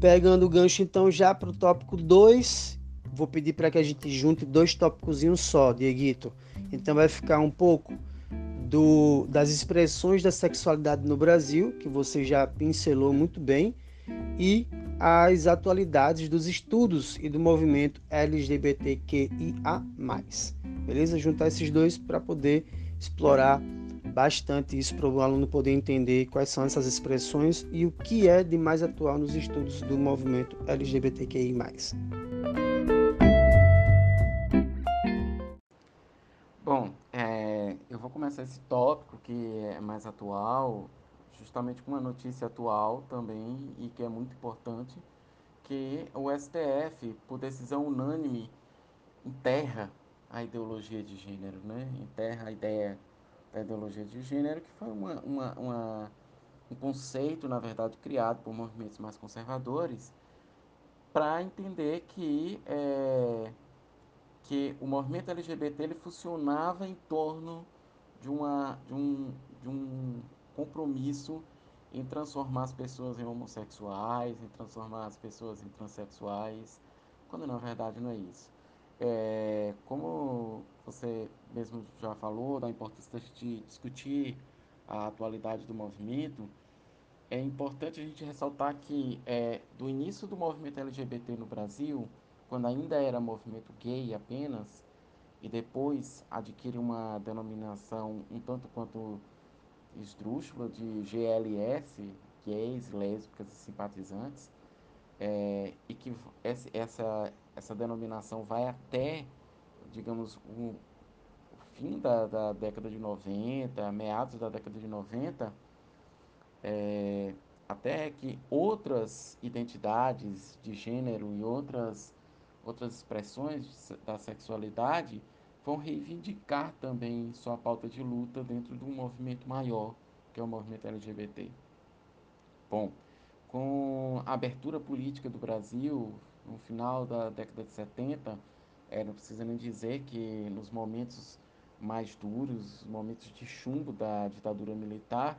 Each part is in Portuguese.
Pegando o gancho então já para o tópico 2, vou pedir para que a gente junte dois tópicos só, Dieguito. Então vai ficar um pouco do, das expressões da sexualidade no Brasil, que você já pincelou muito bem, e as atualidades dos estudos e do movimento LGBTQIA+. Beleza? Juntar esses dois para poder explorar bastante isso para o aluno poder entender quais são essas expressões e o que é de mais atual nos estudos do movimento LGBTQI+. Bom, é, eu vou começar esse tópico que é mais atual, justamente com uma notícia atual também e que é muito importante, que o STF, por decisão unânime, enterra a ideologia de gênero, né? enterra a ideia da ideologia de gênero, que foi uma, uma, uma, um conceito, na verdade, criado por movimentos mais conservadores, para entender que, é, que o movimento LGBT ele funcionava em torno de, uma, de, um, de um compromisso em transformar as pessoas em homossexuais, em transformar as pessoas em transexuais, quando na verdade não é isso. É, como você mesmo já falou da importância de discutir a atualidade do movimento, é importante a gente ressaltar que é, do início do movimento LGBT no Brasil, quando ainda era movimento gay apenas, e depois adquire uma denominação um tanto quanto esdrúxula de GLS, gays, lésbicas e simpatizantes, é, e que essa, essa denominação vai até, digamos, o fim da, da década de 90, meados da década de 90, é, até que outras identidades de gênero e outras, outras expressões da sexualidade vão reivindicar também sua pauta de luta dentro de um movimento maior, que é o movimento LGBT. Bom, com a abertura política do Brasil, no final da década de 70, não precisa nem dizer que nos momentos mais duros, momentos de chumbo da ditadura militar,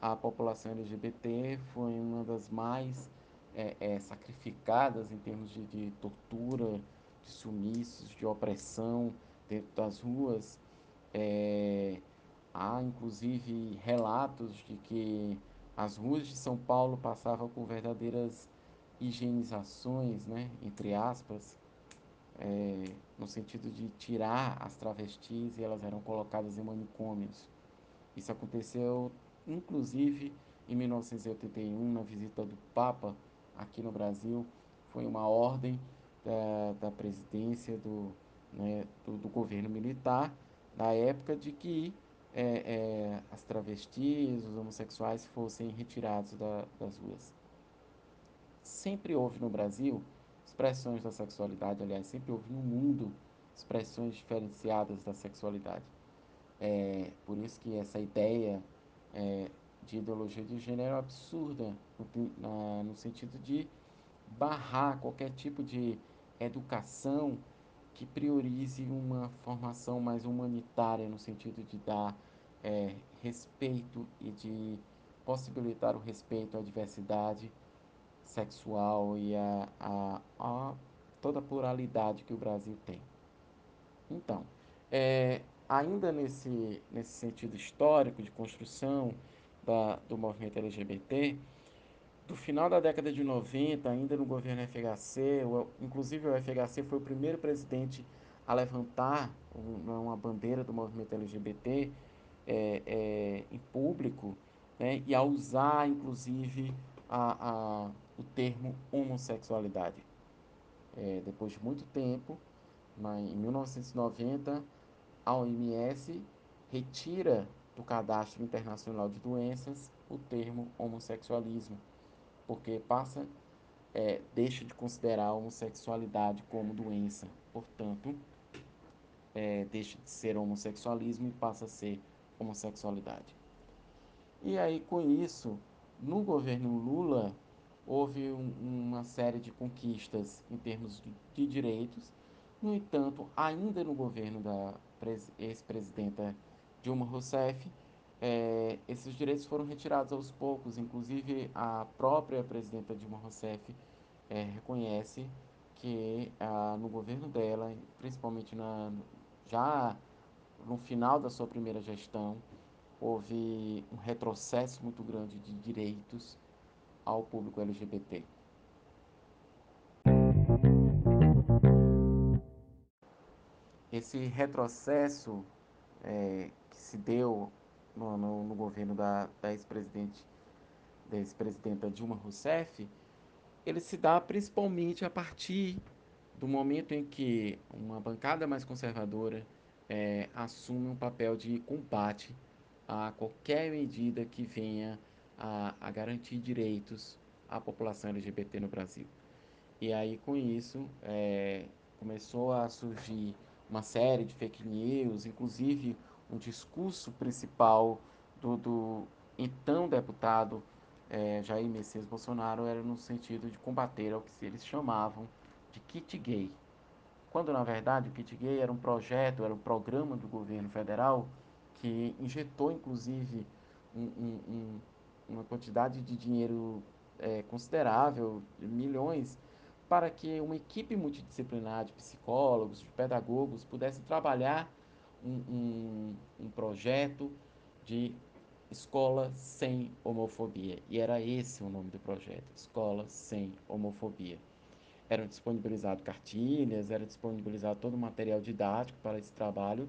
a população LGBT foi uma das mais é, é, sacrificadas em termos de, de, tortura, de sumiços, de opressão dentro das ruas. É, há inclusive relatos de que as ruas de São Paulo passavam por verdadeiras higienizações, né, entre aspas, é, no sentido de tirar as travestis e elas eram colocadas em manicômios. Isso aconteceu, inclusive, em 1981, na visita do Papa aqui no Brasil. Foi uma ordem da, da presidência do, né, do, do governo militar da época de que é, é, as travestis, os homossexuais fossem retirados da, das ruas. Sempre houve no Brasil expressões da sexualidade, aliás, sempre houve no mundo expressões diferenciadas da sexualidade. É, por isso que essa ideia é, de ideologia de gênero é absurda, no, na, no sentido de barrar qualquer tipo de educação que priorize uma formação mais humanitária, no sentido de dar é, respeito e de possibilitar o respeito à diversidade sexual e a, a, a toda a pluralidade que o Brasil tem. Então, é, ainda nesse, nesse sentido histórico de construção da, do movimento LGBT, do final da década de 90, ainda no governo FHC, o, inclusive o FHC foi o primeiro presidente a levantar uma bandeira do movimento LGBT é, é, em público né, e a usar, inclusive, a, a, o termo homossexualidade. É, depois de muito tempo, em 1990, a OMS retira do cadastro internacional de doenças o termo homossexualismo porque passa, é, deixa de considerar a homossexualidade como doença, portanto, é, deixa de ser homossexualismo e passa a ser homossexualidade. E aí, com isso, no governo Lula, houve um, uma série de conquistas em termos de, de direitos. No entanto, ainda no governo da ex-presidenta Dilma Rousseff, é, esses direitos foram retirados aos poucos, inclusive a própria presidenta Dilma Rousseff é, reconhece que ah, no governo dela, principalmente na, já no final da sua primeira gestão, houve um retrocesso muito grande de direitos ao público LGBT. Esse retrocesso é, que se deu no, no, no governo da, da ex-presidente da ex-presidenta Dilma Rousseff, ele se dá principalmente a partir do momento em que uma bancada mais conservadora é, assume um papel de combate a qualquer medida que venha a, a garantir direitos à população LGBT no Brasil. E aí, com isso, é, começou a surgir uma série de fake news, inclusive um discurso principal do, do então deputado é, Jair Messias Bolsonaro era no sentido de combater o que eles chamavam de kit gay. Quando, na verdade, o kit gay era um projeto, era um programa do governo federal que injetou, inclusive, um, um, uma quantidade de dinheiro é, considerável, milhões, para que uma equipe multidisciplinar de psicólogos, de pedagogos, pudesse trabalhar um, um projeto de Escola Sem Homofobia. E era esse o nome do projeto, Escola Sem Homofobia. Eram disponibilizadas cartilhas, era disponibilizado todo o material didático para esse trabalho,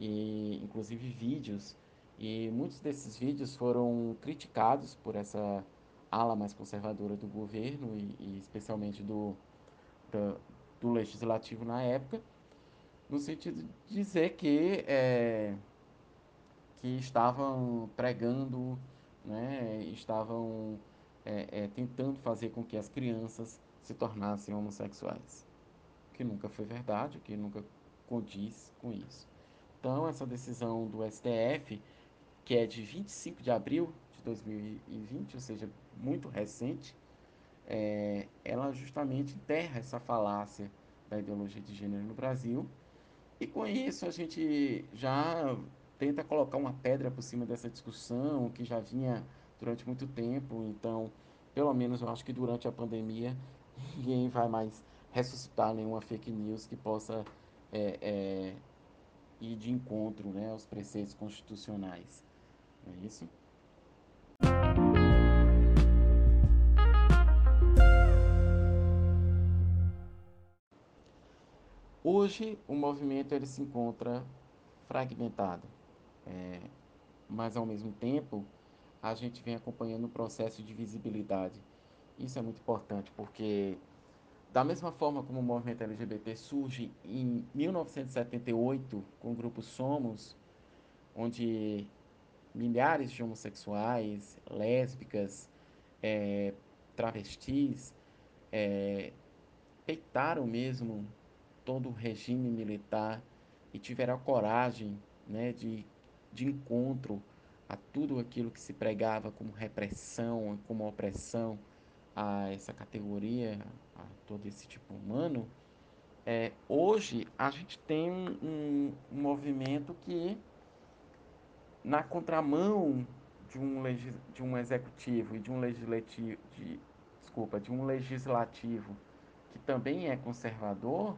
e inclusive vídeos. E muitos desses vídeos foram criticados por essa ala mais conservadora do governo, e, e especialmente do, do, legislativo na época, no sentido de dizer que é, que estavam pregando, né, estavam é, é, tentando fazer com que as crianças se tornassem homossexuais. Que nunca foi verdade, que nunca condiz com isso. Então, essa decisão do STF, que é de 25 de abril de 2020, ou seja, muito recente, é, ela justamente enterra essa falácia da ideologia de gênero no Brasil. E com isso a gente já tenta colocar uma pedra por cima dessa discussão que já vinha durante muito tempo. Então, pelo menos eu acho que durante a pandemia ninguém vai mais ressuscitar nenhuma fake news que possa é, é, ir de encontro né, aos preceitos constitucionais. É isso? Hoje o movimento ele se encontra fragmentado. É, mas ao mesmo tempo, a gente vem acompanhando o processo de visibilidade. Isso é muito importante, porque da mesma forma como o movimento LGBT surge em 1978 com o grupo Somos, onde milhares de homossexuais, lésbicas, é, travestis é, peitaram mesmo todo o regime militar e tiveram a coragem né, de de encontro a tudo aquilo que se pregava como repressão, como opressão a essa categoria, a todo esse tipo humano, é, hoje a gente tem um, um, movimento que, na contramão de um, de um executivo e de um legislativo, de, desculpa, de um legislativo que também é conservador,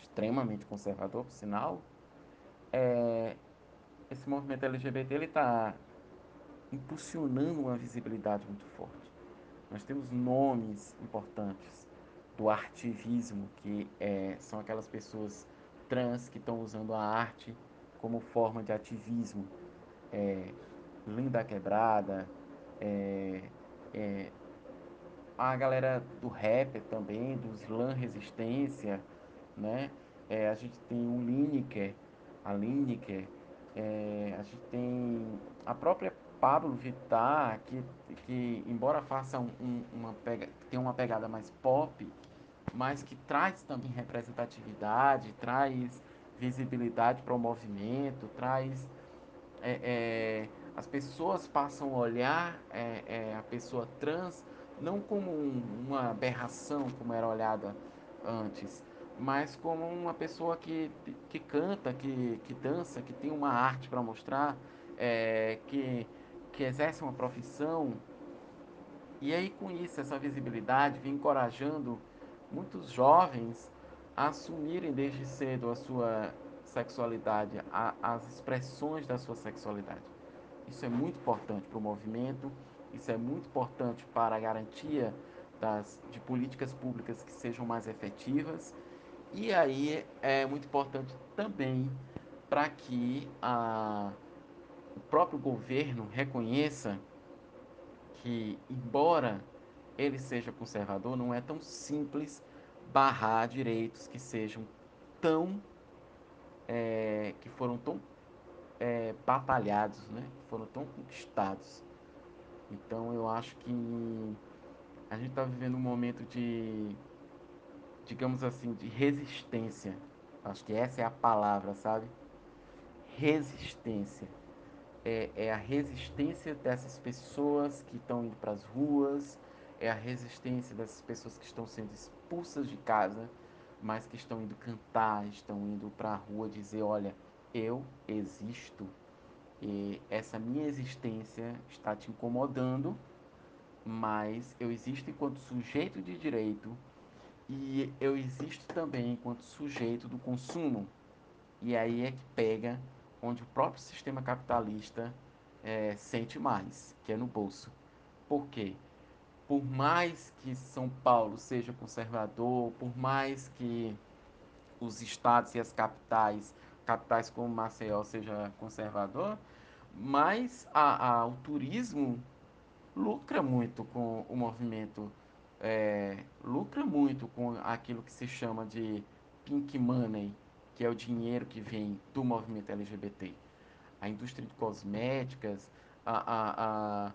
extremamente conservador, por sinal, é, esse movimento LGBT ele está impulsionando uma visibilidade muito forte. Nós temos nomes importantes do artivismo, que é, são aquelas pessoas trans que estão usando a arte como forma de ativismo. É, Linda Quebrada, é, é, a galera do rap também, do slam resistência, né? É, a gente tem o Lineker, a Lineker, é, a gente tem a própria Pablo Vittar, que, que embora faça um, um, uma pega, tem uma pegada mais pop, mas que traz também representatividade, traz visibilidade para o movimento, traz é, é, as pessoas passam a olhar é, é a pessoa trans não como um, uma aberração como era olhada antes, mas como uma pessoa que, que canta, que, que dança, que tem uma arte para mostrar, é, que, que exerce uma profissão. E aí, com isso, essa visibilidade vem encorajando muitos jovens assumirem desde cedo a sua sexualidade, a, as expressões da sua sexualidade. Isso é muito importante para o movimento, isso é muito importante para a garantia das, de políticas públicas que sejam mais efetivas. E aí é muito importante também para que a, o próprio governo reconheça que, embora ele seja conservador, não é tão simples barrar direitos que sejam tão é, que foram tão é, batalhados, né? foram tão conquistados. Então eu acho que a gente está vivendo um momento de, digamos assim, de resistência. Acho que essa é a palavra, sabe? Resistência é, é a resistência dessas pessoas que estão indo para as ruas, é a resistência dessas pessoas que estão sendo expulsas de casa, mas que estão indo cantar, estão indo para a rua dizer: olha, eu existo e essa minha existência está te incomodando, mas eu existo enquanto sujeito de direito e eu existo também enquanto sujeito do consumo. E aí é que pega onde o próprio sistema capitalista é, sente mais, que é no bolso. Por quê? Por mais que São Paulo seja conservador, por mais que os estados e as capitais, capitais como Maceió seja conservador, mas a, a, o turismo lucra muito com o movimento, é, lucra muito com aquilo que se chama de pink money, que é o dinheiro que vem do movimento LGBT. A indústria de cosméticas, a, a, a,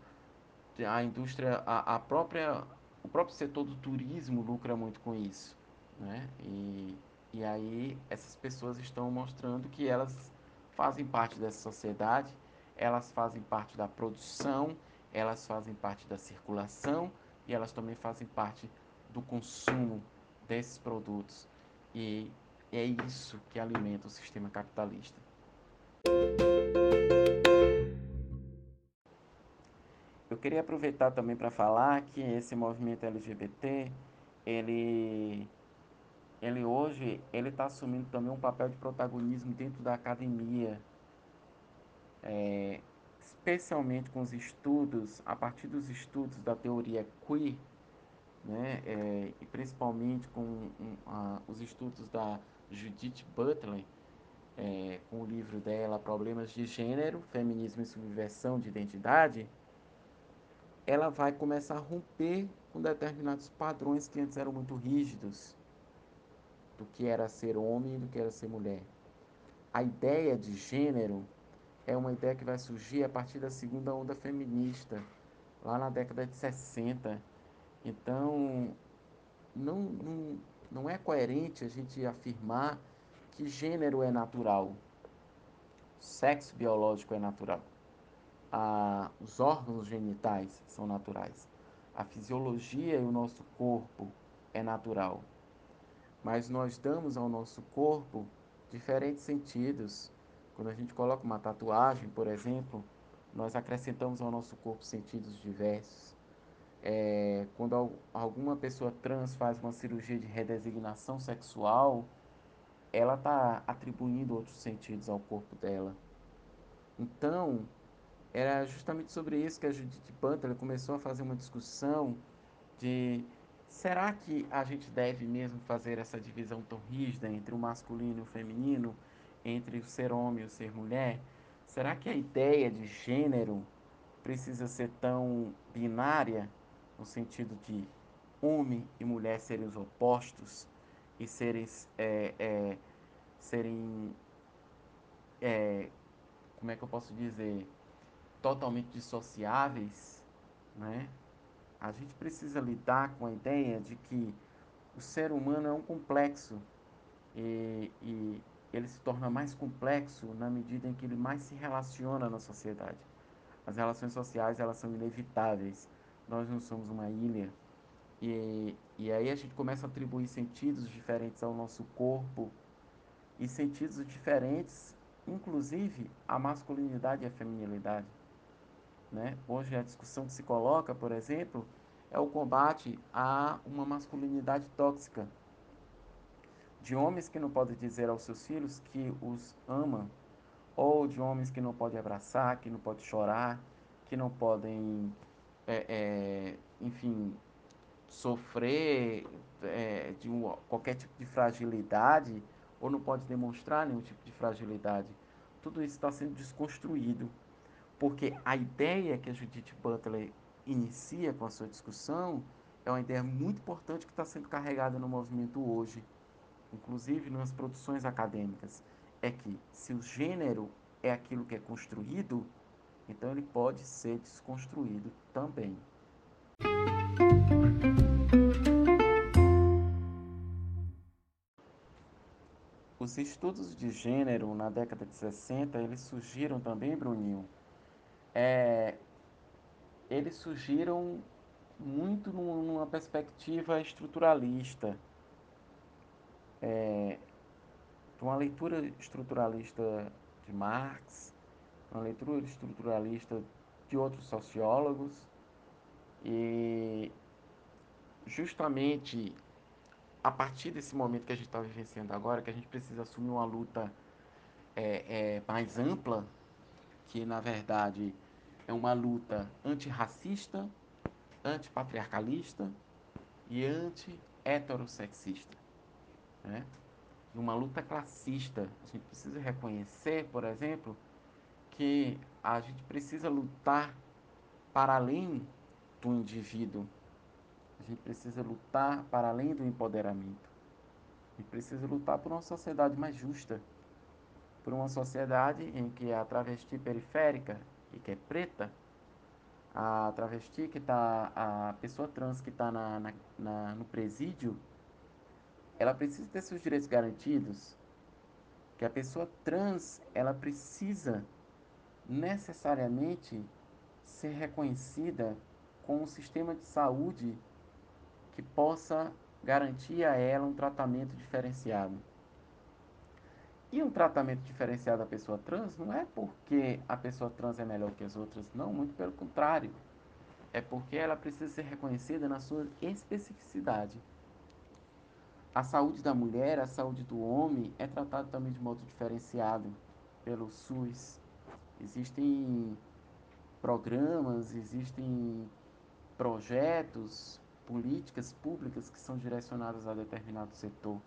a indústria, a, a própria, o próprio setor do turismo lucra muito com isso. Né? E, e aí essas pessoas estão mostrando que elas fazem parte dessa sociedade, elas fazem parte da produção, elas fazem parte da circulação e elas também fazem parte do consumo desses produtos. E é isso que alimenta o sistema capitalista. Eu queria aproveitar também para falar que esse movimento LGBT, ele, ele hoje ele está assumindo também um papel de protagonismo dentro da academia, é, especialmente com os estudos, a partir dos estudos da teoria queer, né, é, e principalmente com um, a, os estudos da Judith Butler, é, com o livro dela Problemas de Gênero, Feminismo e Subversão de Identidade, ela vai começar a romper com determinados padrões que antes eram muito rígidos do que era ser homem e do que era ser mulher. A ideia de gênero é uma ideia que vai surgir a partir da segunda onda feminista, lá na década de 60. Então, não, não, não é coerente a gente afirmar que gênero é natural, sexo biológico é natural, a, os órgãos genitais são naturais, a fisiologia e o nosso corpo é natural. Mas nós damos ao nosso corpo diferentes sentidos. Quando a gente coloca uma tatuagem, por exemplo, nós acrescentamos ao nosso corpo sentidos diversos. É, quando alguma pessoa trans faz uma cirurgia de redesignação sexual, ela está atribuindo outros sentidos ao corpo dela. Então, era justamente sobre isso que a Judith Butler começou a fazer uma discussão de será que a gente deve mesmo fazer essa divisão tão rígida entre o masculino e o feminino, entre o ser homem e o ser mulher? Será que a ideia de gênero precisa ser tão binária? no sentido de homem e mulher serem os opostos e serem, é, é, serem é, como é que eu posso dizer, totalmente dissociáveis, né? A gente precisa lidar com a ideia de que o ser humano é um complexo e, e ele se torna mais complexo na medida em que ele mais se relaciona na sociedade. As relações sociais elas são inevitáveis nós não somos uma ilha. E, e aí a gente começa a atribuir sentidos diferentes ao nosso corpo e sentidos diferentes, inclusive a masculinidade e a feminilidade. Né? Hoje a discussão que se coloca, por exemplo, é o combate a uma masculinidade tóxica. De homens que não podem dizer aos seus filhos que os ama, ou de homens que não podem abraçar, que não podem chorar, que não podem, é, é, enfim, sofrer é, de um, qualquer tipo de fragilidade, ou não pode demonstrar nenhum tipo de fragilidade. Tudo isso está sendo desconstruído, porque a ideia que a Judith Butler inicia com a sua discussão é uma ideia muito importante que está sendo carregada no movimento hoje, inclusive nas produções acadêmicas, é que se o gênero é aquilo que é construído, então ele pode ser desconstruído também. Os estudos de gênero na década de 60, eles surgiram também, Bruninho, é, eles surgiram muito numa perspectiva estruturalista, é, uma leitura estruturalista de Marx, uma leitura estruturalista de outros sociólogos. E justamente a partir desse momento que a gente está vivenciando agora, que a gente precisa assumir uma luta é, é, mais ampla, que na verdade é uma luta antirracista, antipatriarcalista e anti-heterossexista. Né? Uma luta classista. A gente precisa reconhecer, por exemplo, que a gente precisa lutar para além do indivíduo. A gente precisa lutar para além do empoderamento. A gente precisa lutar por uma sociedade mais justa. Por uma sociedade em que a travesti periférica e que é preta, a travesti que está, a pessoa trans que está na, na, na, no presídio, ela precisa ter seus direitos garantidos. Que a pessoa trans, ela precisa necessariamente ser reconhecida com um sistema de saúde que possa garantir a ela um tratamento diferenciado. E um tratamento diferenciado da pessoa trans não é porque a pessoa trans é melhor que as outras, não, muito pelo contrário. É porque ela precisa ser reconhecida na sua especificidade. A saúde da mulher, a saúde do homem é tratada também de modo diferenciado pelo SUS. Existem programas, existem projetos, políticas públicas que são direcionadas a determinado setor.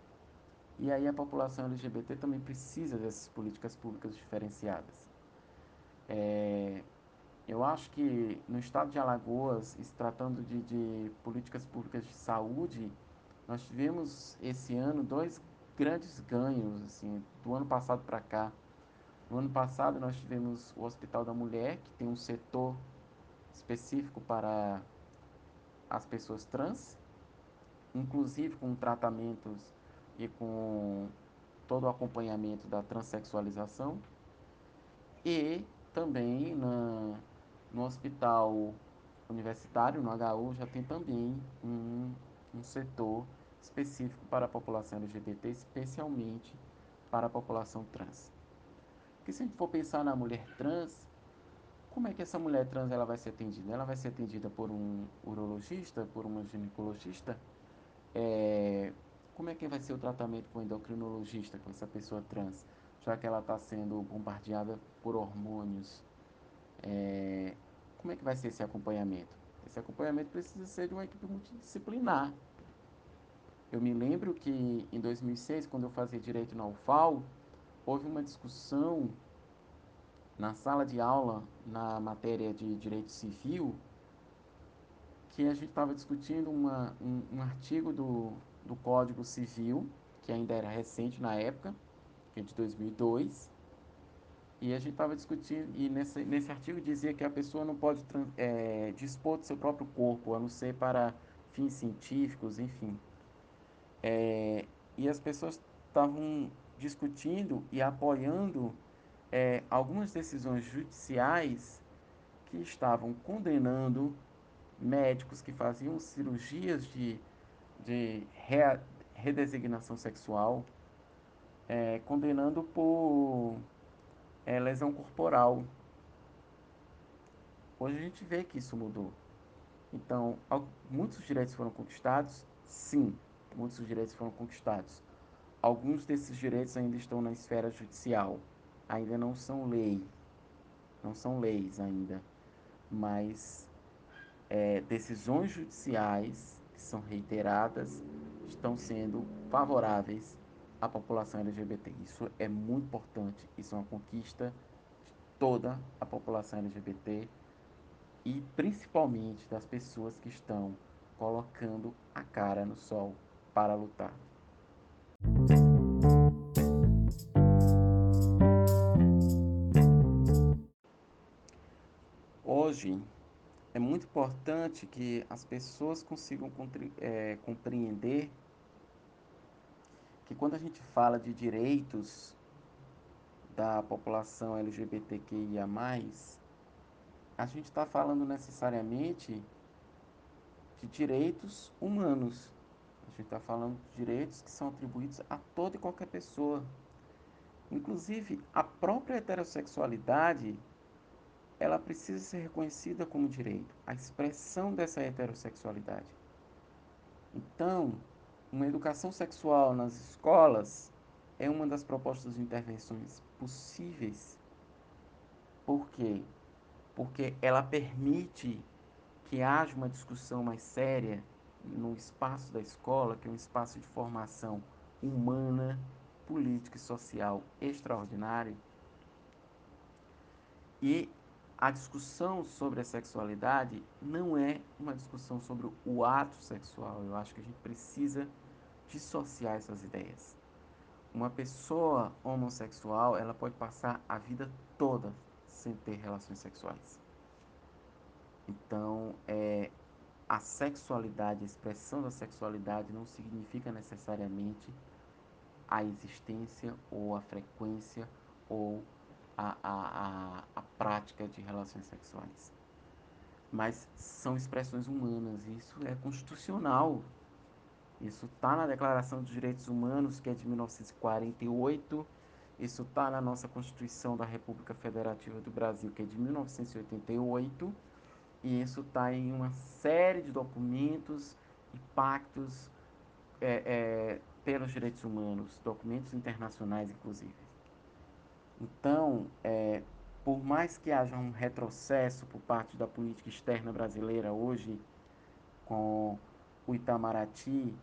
E aí a população LGBT também precisa dessas políticas públicas diferenciadas. É, eu acho que no estado de Alagoas, se tratando de, de políticas públicas de saúde, nós tivemos esse ano dois grandes ganhos, assim, do ano passado para cá. No ano passado nós tivemos o Hospital da Mulher, que tem um setor específico para as pessoas trans, inclusive com tratamentos e com todo o acompanhamento da transexualização. E também na, no hospital universitário, no HU, já tem também um, um setor específico para a população LGBT, especialmente para a população trans. Porque se a gente for pensar na mulher trans, como é que essa mulher trans ela vai ser atendida? Ela vai ser atendida por um urologista, por uma ginecologista? É, como é que vai ser o tratamento com o endocrinologista com essa pessoa trans, já que ela está sendo bombardeada por hormônios? É, como é que vai ser esse acompanhamento? Esse acompanhamento precisa ser de uma equipe multidisciplinar. Eu me lembro que em 2006, quando eu fazia direito na UFAL, houve uma discussão na sala de aula na matéria de direito civil que a gente estava discutindo uma, um, um artigo do, do Código Civil, que ainda era recente na época, que é de 2002, e a gente estava discutindo, e nesse, nesse artigo dizia que a pessoa não pode é, dispor do seu próprio corpo, a não ser para fins científicos, enfim. É, e as pessoas estavam discutindo e apoiando é, algumas decisões judiciais que estavam condenando médicos que faziam cirurgias de de re, redesignação sexual, é, condenando por é, lesão corporal. Hoje a gente vê que isso mudou. Então, muitos direitos foram conquistados? Sim, muitos direitos foram conquistados. Alguns desses direitos ainda estão na esfera judicial, ainda não são lei, não são leis ainda, mas é, decisões judiciais que são reiteradas estão sendo favoráveis à população LGBT. Isso é muito importante, isso é uma conquista de toda a população LGBT e principalmente das pessoas que estão colocando a cara no sol para lutar. Hoje é muito importante que as pessoas consigam é, compreender que quando a gente fala de direitos da população LGBTQIA, a gente está falando necessariamente de direitos humanos. A gente está falando de direitos que são atribuídos a toda e qualquer pessoa. Inclusive, a própria heterossexualidade ela precisa ser reconhecida como direito, a expressão dessa heterossexualidade. Então, uma educação sexual nas escolas é uma das propostas de intervenções possíveis. Por quê? Porque ela permite que haja uma discussão mais séria no espaço da escola, que é um espaço de formação humana, política e social extraordinário. E a discussão sobre a sexualidade não é uma discussão sobre o ato sexual. Eu acho que a gente precisa dissociar essas ideias. Uma pessoa homossexual, ela pode passar a vida toda sem ter relações sexuais. Então, é, a sexualidade, a expressão da sexualidade não significa necessariamente a existência ou a frequência ou a, a, a, a prática de relações sexuais. Mas são expressões humanas, e isso é constitucional. Isso está na Declaração dos Direitos Humanos, que é de 1948. Isso está na nossa Constituição da República Federativa do Brasil, que é de 1988. E isso está em uma série de documentos e pactos é, é, pelos direitos humanos, documentos internacionais, inclusive. Então, é, por mais que haja um retrocesso por parte da política externa brasileira hoje, com o Itamaraty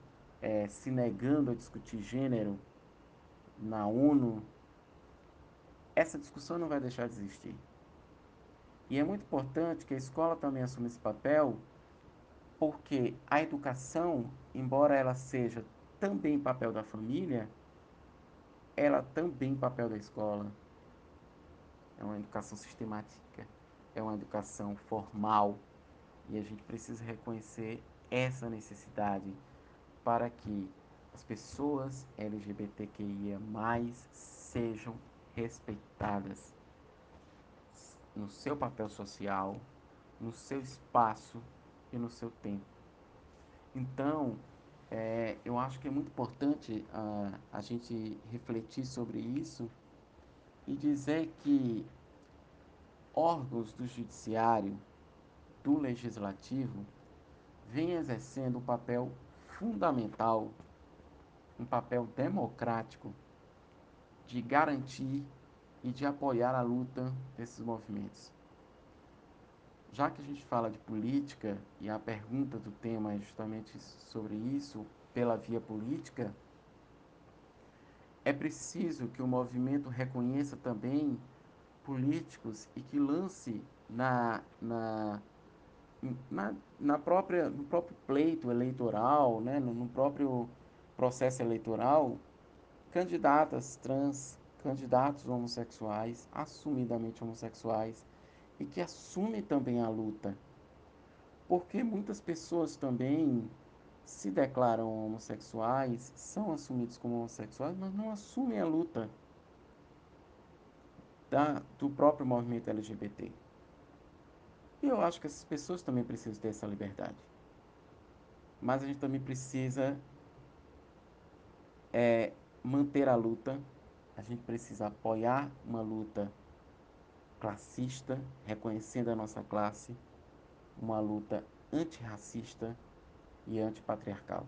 é, se negando a discutir gênero na ONU, essa discussão não vai deixar de existir. E é muito importante que a escola também assuma esse papel, porque a educação, embora ela seja também papel da família, ela também papel da escola é uma educação sistemática, é uma educação formal e a gente precisa reconhecer essa necessidade para que as pessoas LGBTQIA sejam respeitadas no seu papel social, no seu espaço e no seu tempo. Então, é, eu acho que é muito importante uh, a gente refletir sobre isso e dizer que órgãos do judiciário, do legislativo, vêm exercendo um papel fundamental, um papel democrático de garantir e de apoiar a luta desses movimentos. Já que a gente fala de política e a pergunta do tema é justamente sobre isso, pela via política, é preciso que o movimento reconheça também políticos e que lance na, na, na, na própria, no próprio pleito eleitoral, né, no, no próprio processo eleitoral, candidatas trans, candidatos homossexuais, assumidamente homossexuais, e que assume também a luta. Porque muitas pessoas também se declaram homossexuais, são assumidos como homossexuais, mas não assumem a luta da, do próprio movimento LGBT. E eu acho que essas pessoas também precisam ter essa liberdade. Mas a gente também precisa é, manter a luta, a gente precisa apoiar uma luta classista, reconhecendo a nossa classe, uma luta antirracista e antipatriarcal.